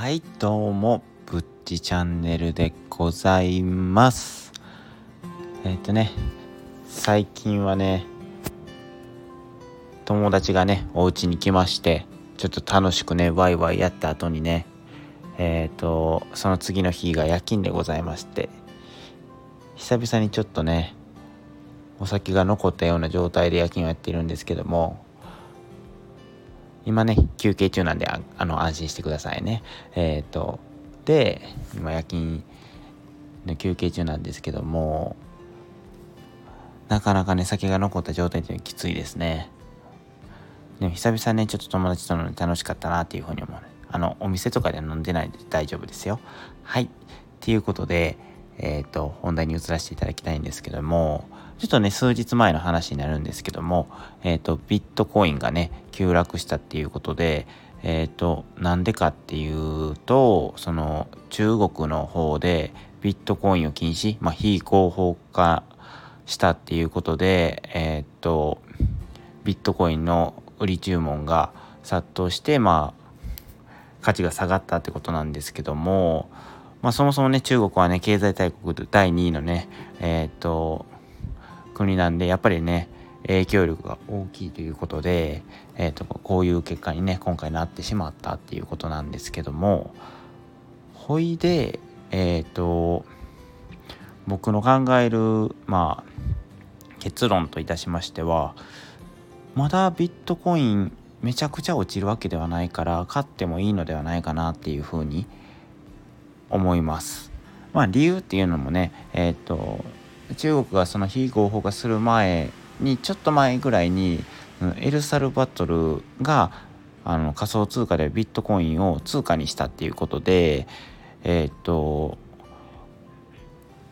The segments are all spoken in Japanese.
はいどうもぶっちチャンネルでございます。えっ、とね最近はね友達がねお家に来ましてちょっと楽しくねワイワイやった後にねえっ、とその次の日が夜勤でございまして久々にちょっとねお酒が残ったような状態で夜勤をやっているんですけども今ね休憩中なんであの安心してくださいね。えっ、ー、とで今夜勤の休憩中なんですけどもなかなかね酒が残った状態っていうのはきついですね。でも久々ねちょっと友達との楽しかったなっていうふうに思うあのお店とかで飲んでないんで大丈夫ですよ。はい。っていうことでえっ、ー、と本題に移らせていただきたいんですけどもちょっとね、数日前の話になるんですけども、えっ、ー、と、ビットコインがね、急落したっていうことで、えっ、ー、と、なんでかっていうと、その、中国の方でビットコインを禁止、まあ、非合法化したっていうことで、えっ、と、ビットコインの売り注文が殺到して、まあ、価値が下がったってことなんですけども、まあ、そもそもね、中国はね、経済大国第2位のね、えっ、と、国なんでやっぱりね影響力が大きいということで、えーと、こういう結果にね今回なってしまったっていうことなんですけどもほいでえっ、と僕の考えるまあ結論といたしましてはまだビットコインめちゃくちゃ落ちるわけではないから買ってもいいのではないかなっていうふうに思います。まあ理由っていうのもねえ、ー、と中国がその非合法化する前にちょっと前ぐらいにエルサルバトルがあの仮想通貨でビットコインを通貨にしたっていうことでえー、っと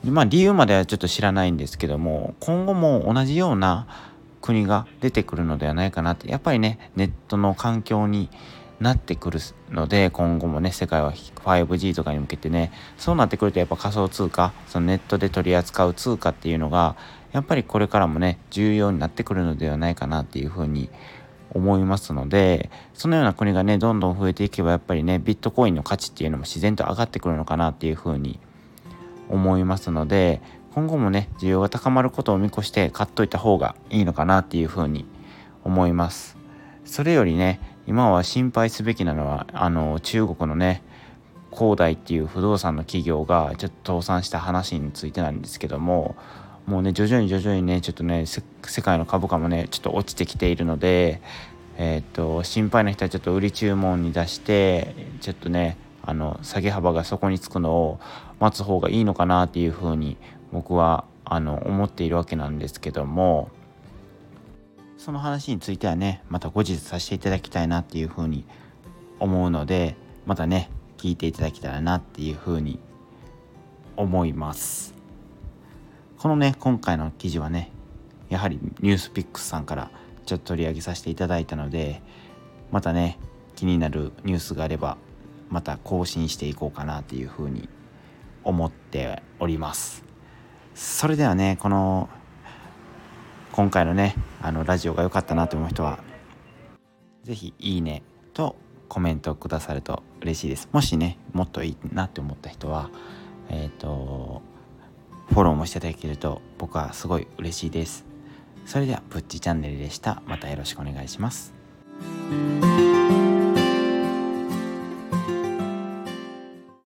まあ理由まではちょっと知らないんですけども今後も同じような国が出てくるのではないかなってやっぱりねネットの環境になってくるので今後もね世界は 5G とかに向けてねそうなってくるとやっぱ仮想通貨そのネットで取り扱う通貨っていうのがやっぱりこれからもね重要になってくるのではないかなっていうふうに思いますのでそのような国がねどんどん増えていけばやっぱりねビットコインの価値っていうのも自然と上がってくるのかなっていうふうに思いますので今後もね需要が高まることを見越して買っといた方がいいのかなっていうふうに思います。それよりね今は心配すべきなのはあの中国のね恒大っていう不動産の企業がちょっと倒産した話についてなんですけどももうね徐々に徐々にねちょっとね世界の株価もねちょっと落ちてきているのでえー、っと心配な人はちょっと売り注文に出してちょっとねあの下げ幅がそこにつくのを待つ方がいいのかなっていうふうに僕はあの思っているわけなんですけどもその話についてはねまた後日させていただきたいなっていうふうに思うのでまたね聞いていただけたらなっていうふうに思います。このね今回の記事はねやはりニュースピックスさんからちょっと取り上げさせていただいたのでまたね気になるニュースがあればまた更新していこうかなっていうふうに思っております。それではねこの今回のねあのラジオが良かったなと思う人は是非いいねとコメントくださると嬉しいです。もしねもっといいなって思った人はえっ、ー、とフォローもしていただけると僕はすごい嬉しいです。それではプッチチャンネルでした。またよろしくお願いします。